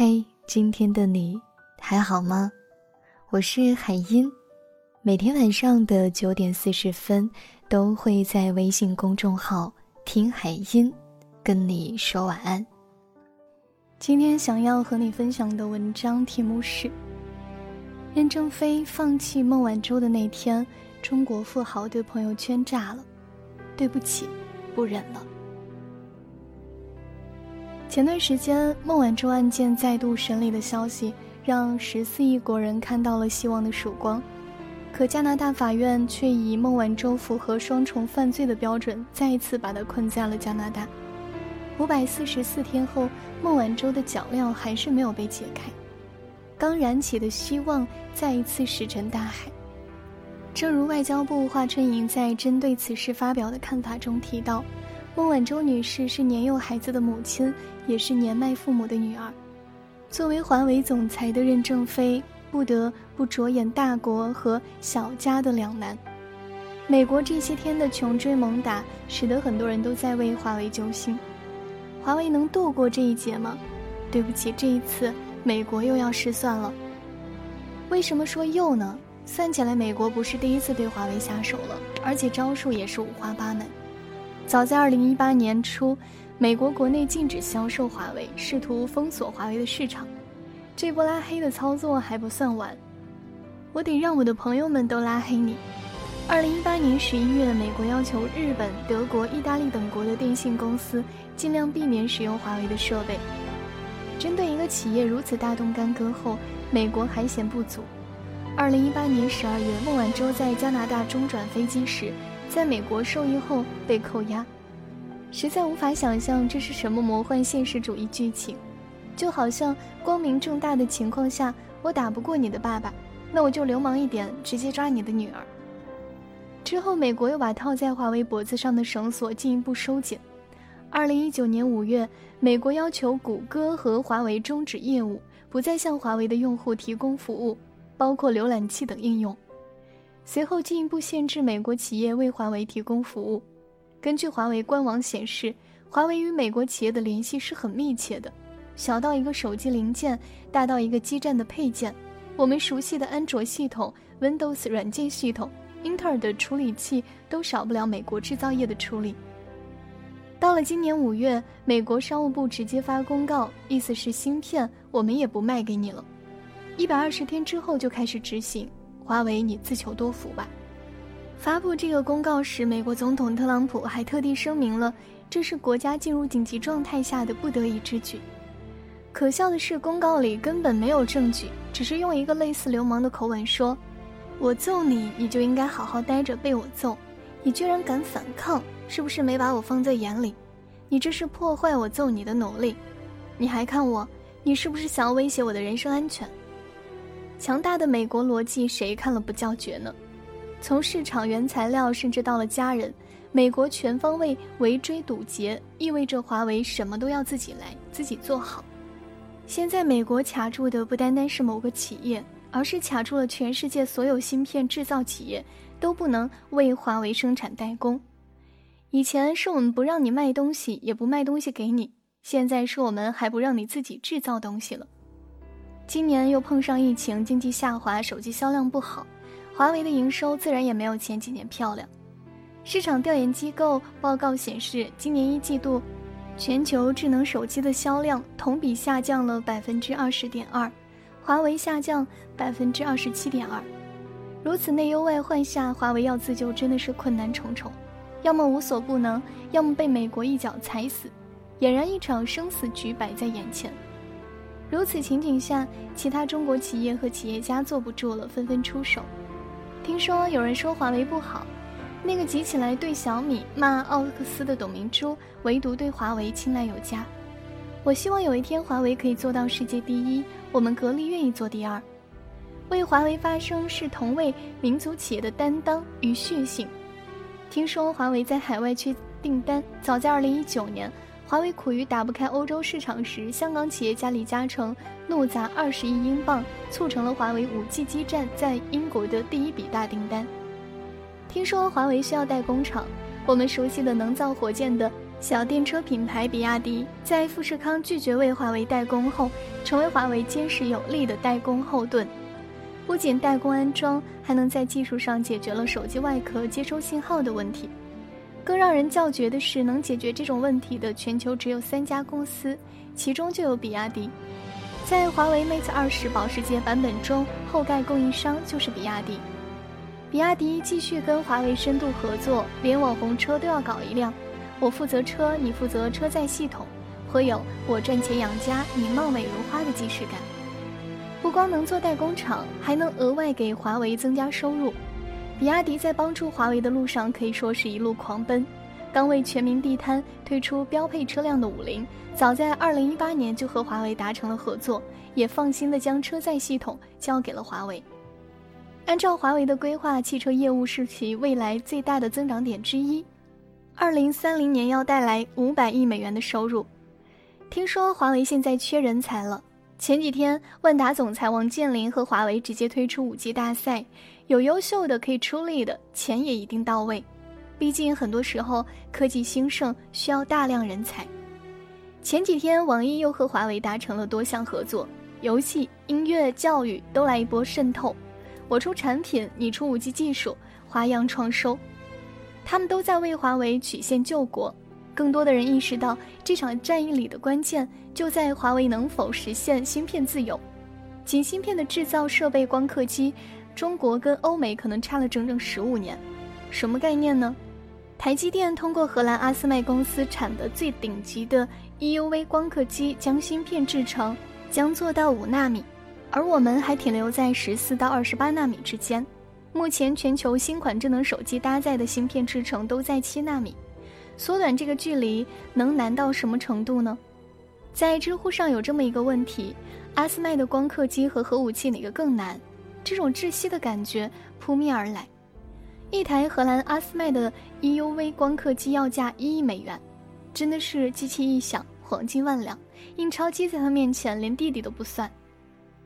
嘿，今天的你还好吗？我是海音，每天晚上的九点四十分都会在微信公众号“听海音”跟你说晚安。今天想要和你分享的文章题目是：任正非放弃孟晚舟的那天，中国富豪的朋友圈炸了，对不起，不忍了。前段时间，孟晚舟案件再度审理的消息，让十四亿国人看到了希望的曙光。可加拿大法院却以孟晚舟符合双重犯罪的标准，再一次把她困在了加拿大。五百四十四天后，孟晚舟的脚镣还是没有被解开，刚燃起的希望再一次石沉大海。正如外交部华春莹在针对此事发表的看法中提到。孟晚舟女士是年幼孩子的母亲，也是年迈父母的女儿。作为华为总裁的任正非，不得不着眼大国和小家的两难。美国这些天的穷追猛打，使得很多人都在为华为揪心。华为能度过这一劫吗？对不起，这一次美国又要失算了。为什么说又呢？算起来，美国不是第一次对华为下手了，而且招数也是五花八门。早在二零一八年初，美国国内禁止销售华为，试图封锁华为的市场。这波拉黑的操作还不算完，我得让我的朋友们都拉黑你。二零一八年十一月，美国要求日本、德国、意大利等国的电信公司尽量避免使用华为的设备。针对一个企业如此大动干戈后，美国还嫌不足。二零一八年十二月，孟晚舟在加拿大中转飞机时。在美国受益后被扣押，实在无法想象这是什么魔幻现实主义剧情，就好像光明正大的情况下，我打不过你的爸爸，那我就流氓一点，直接抓你的女儿。之后，美国又把套在华为脖子上的绳索进一步收紧。二零一九年五月，美国要求谷歌和华为终止业务，不再向华为的用户提供服务，包括浏览器等应用。随后进一步限制美国企业为华为提供服务。根据华为官网显示，华为与美国企业的联系是很密切的，小到一个手机零件，大到一个基站的配件。我们熟悉的安卓系统、Windows 软件系统、英特尔的处理器都少不了美国制造业的处理。到了今年五月，美国商务部直接发公告，意思是芯片我们也不卖给你了。一百二十天之后就开始执行。华为，你自求多福吧。发布这个公告时，美国总统特朗普还特地声明了，这是国家进入紧急状态下的不得已之举。可笑的是，公告里根本没有证据，只是用一个类似流氓的口吻说：“我揍你，你就应该好好待着被我揍。你居然敢反抗，是不是没把我放在眼里？你这是破坏我揍你的努力。你还看我？你是不是想要威胁我的人身安全？”强大的美国逻辑，谁看了不叫绝呢？从市场、原材料，甚至到了家人，美国全方位围追堵截，意味着华为什么都要自己来，自己做好。现在美国卡住的不单单是某个企业，而是卡住了全世界所有芯片制造企业，都不能为华为生产代工。以前是我们不让你卖东西，也不卖东西给你，现在是我们还不让你自己制造东西了。今年又碰上疫情，经济下滑，手机销量不好，华为的营收自然也没有前几年漂亮。市场调研机构报告显示，今年一季度，全球智能手机的销量同比下降了百分之二十点二，华为下降百分之二十七点二。如此内忧外患下，华为要自救真的是困难重重，要么无所不能，要么被美国一脚踩死，俨然一场生死局摆在眼前。如此情景下，其他中国企业和企业家坐不住了，纷纷出手。听说有人说华为不好，那个急起来对小米骂奥克斯的董明珠，唯独对华为青睐有加。我希望有一天华为可以做到世界第一，我们格力愿意做第二。为华为发声是同为民族企业的担当与血性。听说华为在海外缺订单，早在2019年。华为苦于打不开欧洲市场时，香港企业家李嘉诚怒砸二十亿英镑，促成了华为五 G 基站在英国的第一笔大订单。听说华为需要代工厂，我们熟悉的能造火箭的小电车品牌比亚迪在富士康拒绝为华为代工后，成为华为坚实有力的代工后盾。不仅代工安装，还能在技术上解决了手机外壳接收信号的问题。更让人叫绝的是，能解决这种问题的全球只有三家公司，其中就有比亚迪。在华为 Mate 20保时捷版本中，后盖供应商就是比亚迪。比亚迪继续跟华为深度合作，连网红车都要搞一辆。我负责车，你负责车载系统，颇有我赚钱养家，你貌美如花的既视感。不光能做代工厂，还能额外给华为增加收入。比亚迪在帮助华为的路上可以说是一路狂奔。刚为全民地摊推出标配车辆的五菱，早在2018年就和华为达成了合作，也放心的将车载系统交给了华为。按照华为的规划，汽车业务是其未来最大的增长点之一。二零三零年要带来五百亿美元的收入。听说华为现在缺人才了。前几天，万达总裁王健林和华为直接推出五 G 大赛，有优秀的可以出力的，钱也一定到位。毕竟很多时候科技兴盛需要大量人才。前几天，网易又和华为达成了多项合作，游戏、音乐、教育都来一波渗透。我出产品，你出五 G 技术，花样创收。他们都在为华为曲线救国，更多的人意识到这场战役里的关键就在华为能否实现芯片自由。仅芯片的制造设备光刻机，中国跟欧美可能差了整整十五年。什么概念呢？台积电通过荷兰阿斯麦公司产的最顶级的 EUV 光刻机将芯片制成，将做到五纳米，而我们还停留在十四到二十八纳米之间。目前全球新款智能手机搭载的芯片制程都在七纳米，缩短这个距离能难到什么程度呢？在知乎上有这么一个问题：阿斯麦的光刻机和核武器哪个更难？这种窒息的感觉扑面而来。一台荷兰阿斯麦的 EUV 光刻机要价一亿美元，真的是机器一响，黄金万两。印钞机在他面前连弟弟都不算。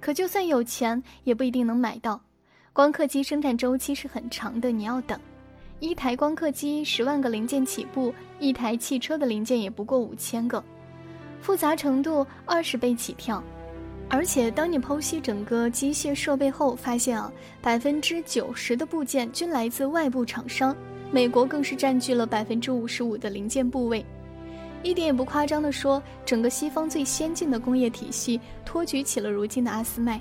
可就算有钱，也不一定能买到。光刻机生产周期是很长的，你要等。一台光刻机十万个零件起步，一台汽车的零件也不过五千个，复杂程度二十倍起跳。而且当你剖析整个机械设备后，发现啊，百分之九十的部件均来自外部厂商，美国更是占据了百分之五十五的零件部位。一点也不夸张地说，整个西方最先进的工业体系托举起了如今的阿斯麦。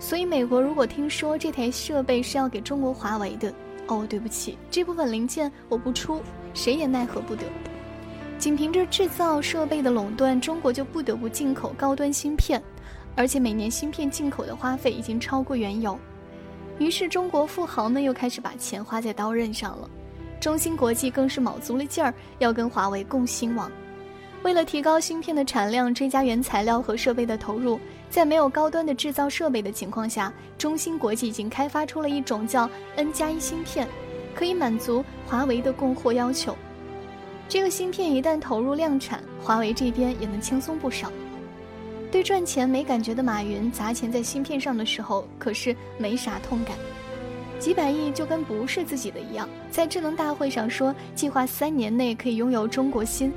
所以，美国如果听说这台设备是要给中国华为的，哦，对不起，这部分零件我不出，谁也奈何不得。仅凭着制造设备的垄断，中国就不得不进口高端芯片，而且每年芯片进口的花费已经超过原油。于是，中国富豪们又开始把钱花在刀刃上了。中芯国际更是卯足了劲儿要跟华为共兴网。为了提高芯片的产量，追加原材料和设备的投入。在没有高端的制造设备的情况下，中芯国际已经开发出了一种叫 N 加一芯片，可以满足华为的供货要求。这个芯片一旦投入量产，华为这边也能轻松不少。对赚钱没感觉的马云砸钱在芯片上的时候，可是没啥痛感。几百亿就跟不是自己的一样，在智能大会上说计划三年内可以拥有中国芯，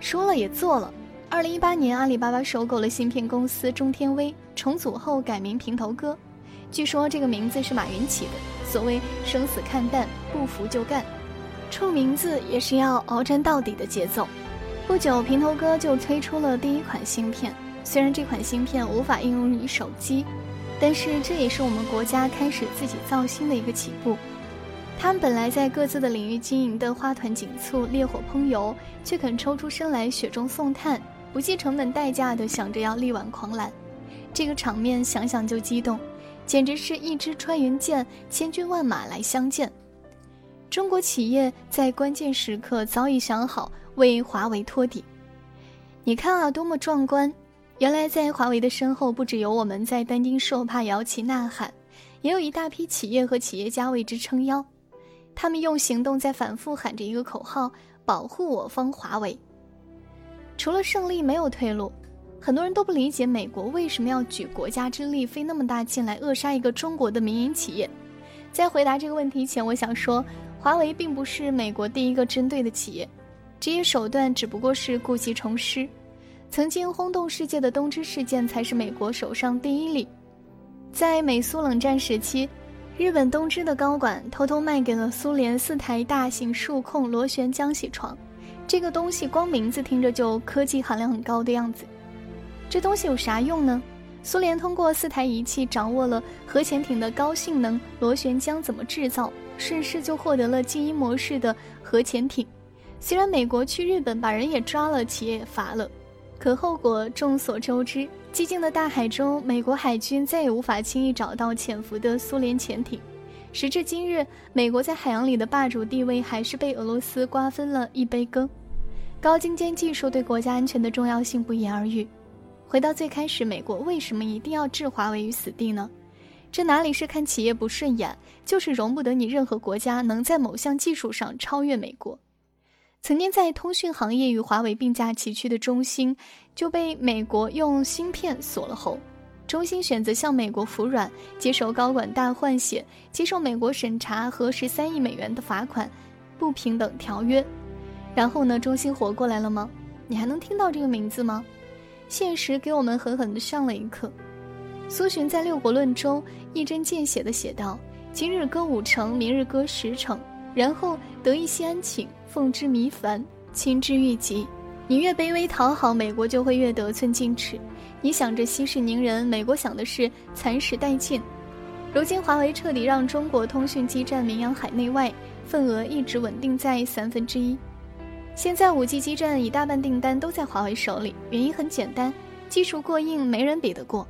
说了也做了。二零一八年，阿里巴巴收购了芯片公司中天微，重组后改名平头哥。据说这个名字是马云起的。所谓生死看淡，不服就干，出名字也是要鏖战到底的节奏。不久，平头哥就推出了第一款芯片。虽然这款芯片无法应用于手机，但是这也是我们国家开始自己造芯的一个起步。他们本来在各自的领域经营的花团锦簇、烈火烹油，却肯抽出身来雪中送炭。不计成本代价的想着要力挽狂澜，这个场面想想就激动，简直是一支穿云箭，千军万马来相见。中国企业在关键时刻早已想好为华为托底。你看啊，多么壮观！原来在华为的身后，不只有我们在担惊受怕、摇旗呐喊，也有一大批企业和企业家为之撑腰。他们用行动在反复喊着一个口号：保护我方华为。除了胜利没有退路，很多人都不理解美国为什么要举国家之力费那么大劲来扼杀一个中国的民营企业。在回答这个问题前，我想说，华为并不是美国第一个针对的企业。这些手段只不过是故技重施。曾经轰动世界的东芝事件才是美国手上第一例。在美苏冷战时期，日本东芝的高管偷偷卖给了苏联四台大型数控螺旋桨铣床。这个东西光名字听着就科技含量很高的样子。这东西有啥用呢？苏联通过四台仪器掌握了核潜艇的高性能螺旋桨怎么制造，顺势就获得了静音模式的核潜艇。虽然美国去日本把人也抓了，企业也罚了，可后果众所周知。寂静的大海中，美国海军再也无法轻易找到潜伏的苏联潜艇。时至今日，美国在海洋里的霸主地位还是被俄罗斯瓜分了一杯羹。高精尖技术对国家安全的重要性不言而喻。回到最开始，美国为什么一定要置华为于死地呢？这哪里是看企业不顺眼，就是容不得你任何国家能在某项技术上超越美国。曾经在通讯行业与华为并驾齐驱的中兴，就被美国用芯片锁了喉。中兴选择向美国服软，接受高管大换血，接受美国审查和十三亿美元的罚款，不平等条约。然后呢？中兴活过来了吗？你还能听到这个名字吗？现实给我们狠狠地上了一课。苏洵在《六国论》中一针见血地写道：“今日割五城，明日割十城，然后得一西安寝，奉之弥繁，亲之愈急。你越卑微讨好，美国就会越得寸进尺。你想着息事宁人，美国想的是蚕食殆尽。如今华为彻底让中国通讯基站名扬海内外，份额一直稳定在三分之一。”现在五 G 基站一大半订单都在华为手里，原因很简单，技术过硬，没人比得过。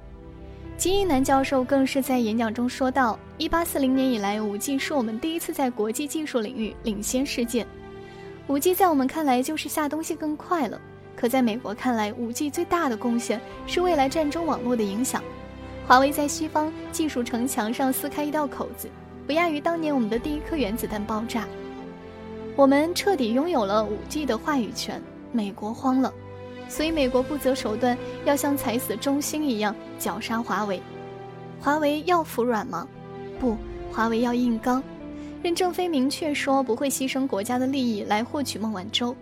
金一南教授更是在演讲中说道：“一八四零年以来，五 G 是我们第一次在国际技术领域领先世界。五 G 在我们看来就是下东西更快了，可在美国看来，五 G 最大的贡献是未来战争网络的影响。华为在西方技术城墙上撕开一道口子，不亚于当年我们的第一颗原子弹爆炸。”我们彻底拥有了五 G 的话语权，美国慌了，所以美国不择手段，要像踩死中兴一样绞杀华为。华为要服软吗？不，华为要硬刚。任正非明确说不会牺牲国家的利益来获取孟晚舟。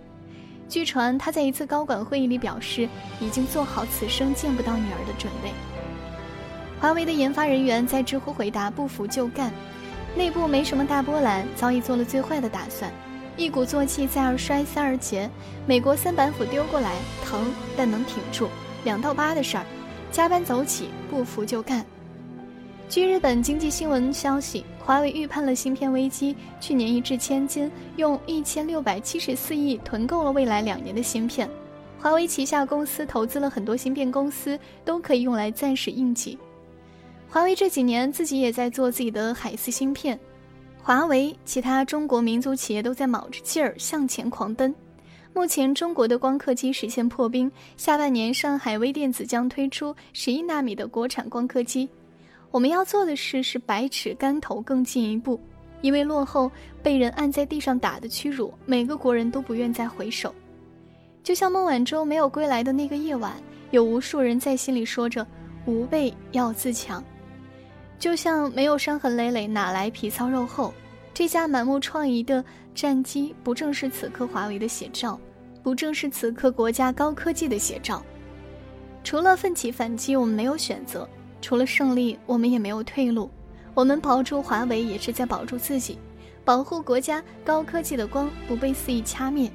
据传他在一次高管会议里表示，已经做好此生见不到女儿的准备。华为的研发人员在知乎回答：不服就干。内部没什么大波澜，早已做了最坏的打算。一鼓作气，再而衰，三而竭。美国三板斧丢过来，疼但能挺住。两到八的事儿，加班走起，不服就干。据日本经济新闻消息，华为预判了芯片危机，去年一掷千金，用一千六百七十四亿囤够了未来两年的芯片。华为旗下公司投资了很多芯片公司，都可以用来暂时应急。华为这几年自己也在做自己的海思芯片。华为，其他中国民族企业都在卯着劲儿向前狂奔。目前，中国的光刻机实现破冰，下半年上海微电子将推出十一纳米的国产光刻机。我们要做的事是百尺竿头更进一步，因为落后被人按在地上打的屈辱，每个国人都不愿再回首。就像孟晚舟没有归来的那个夜晚，有无数人在心里说着“吾辈要自强”。就像没有伤痕累累，哪来皮糙肉厚？这架满目疮痍的战机，不正是此刻华为的写照？不正是此刻国家高科技的写照？除了奋起反击，我们没有选择；除了胜利，我们也没有退路。我们保住华为，也是在保住自己，保护国家高科技的光不被肆意掐灭。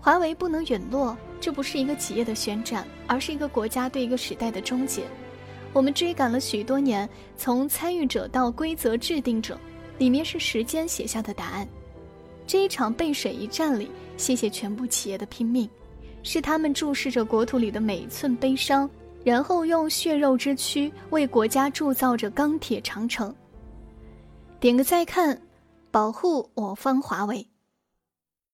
华为不能陨落，这不是一个企业的宣战，而是一个国家对一个时代的终结。我们追赶了许多年，从参与者到规则制定者，里面是时间写下的答案。这一场背水一战里，谢谢全部企业的拼命，是他们注视着国土里的每一寸悲伤，然后用血肉之躯为国家铸造着钢铁长城。点个再看，保护我方华为。